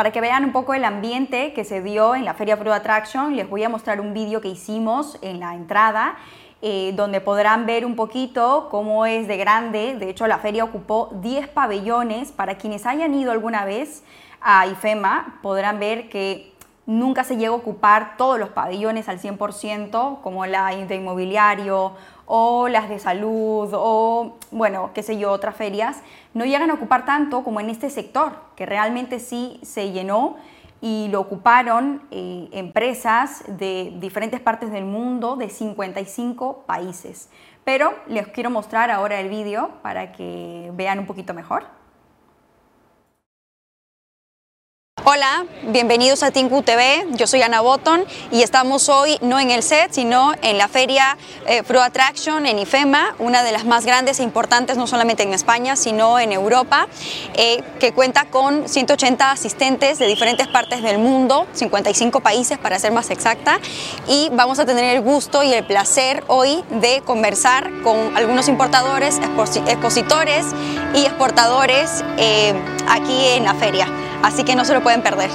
Para que vean un poco el ambiente que se dio en la Feria Pro Attraction, les voy a mostrar un vídeo que hicimos en la entrada eh, donde podrán ver un poquito cómo es de grande. De hecho, la feria ocupó 10 pabellones. Para quienes hayan ido alguna vez a IFEMA, podrán ver que nunca se llega a ocupar todos los pabellones al 100%, como la de inmobiliario o las de salud o, bueno, qué sé yo, otras ferias. No llegan a ocupar tanto como en este sector, que realmente sí se llenó y lo ocuparon eh, empresas de diferentes partes del mundo, de 55 países. Pero les quiero mostrar ahora el vídeo para que vean un poquito mejor. Hola, bienvenidos a Tinku TV. Yo soy Ana Botton y estamos hoy no en el set, sino en la feria eh, Pro Attraction en IFEMA, una de las más grandes e importantes no solamente en España, sino en Europa, eh, que cuenta con 180 asistentes de diferentes partes del mundo, 55 países para ser más exacta, y vamos a tener el gusto y el placer hoy de conversar con algunos importadores, expositores y exportadores eh, aquí en la feria así que no se lo pueden perder.